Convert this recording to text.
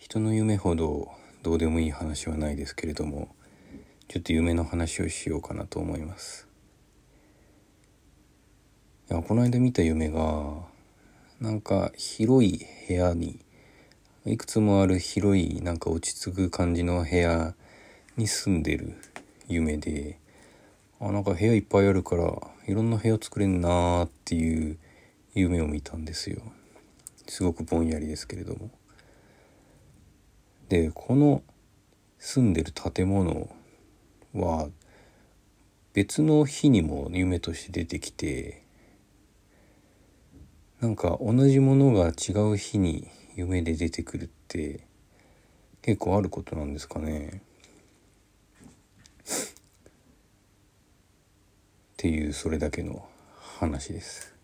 人の夢ほどどうでもいい話はないですけれどもちょっと夢の話をしようかなと思います。いやこの間見た夢がなんか広い部屋にいくつもある広いなんか落ち着く感じの部屋に住んでる夢であなんか部屋いっぱいあるからいろんな部屋作れんなーっていう夢を見たんですよ。すごくぼんやりですけれども。でこの住んでる建物は別の日にも夢として出てきてなんか同じものが違う日に夢で出てくるって結構あることなんですかねっていうそれだけの話です。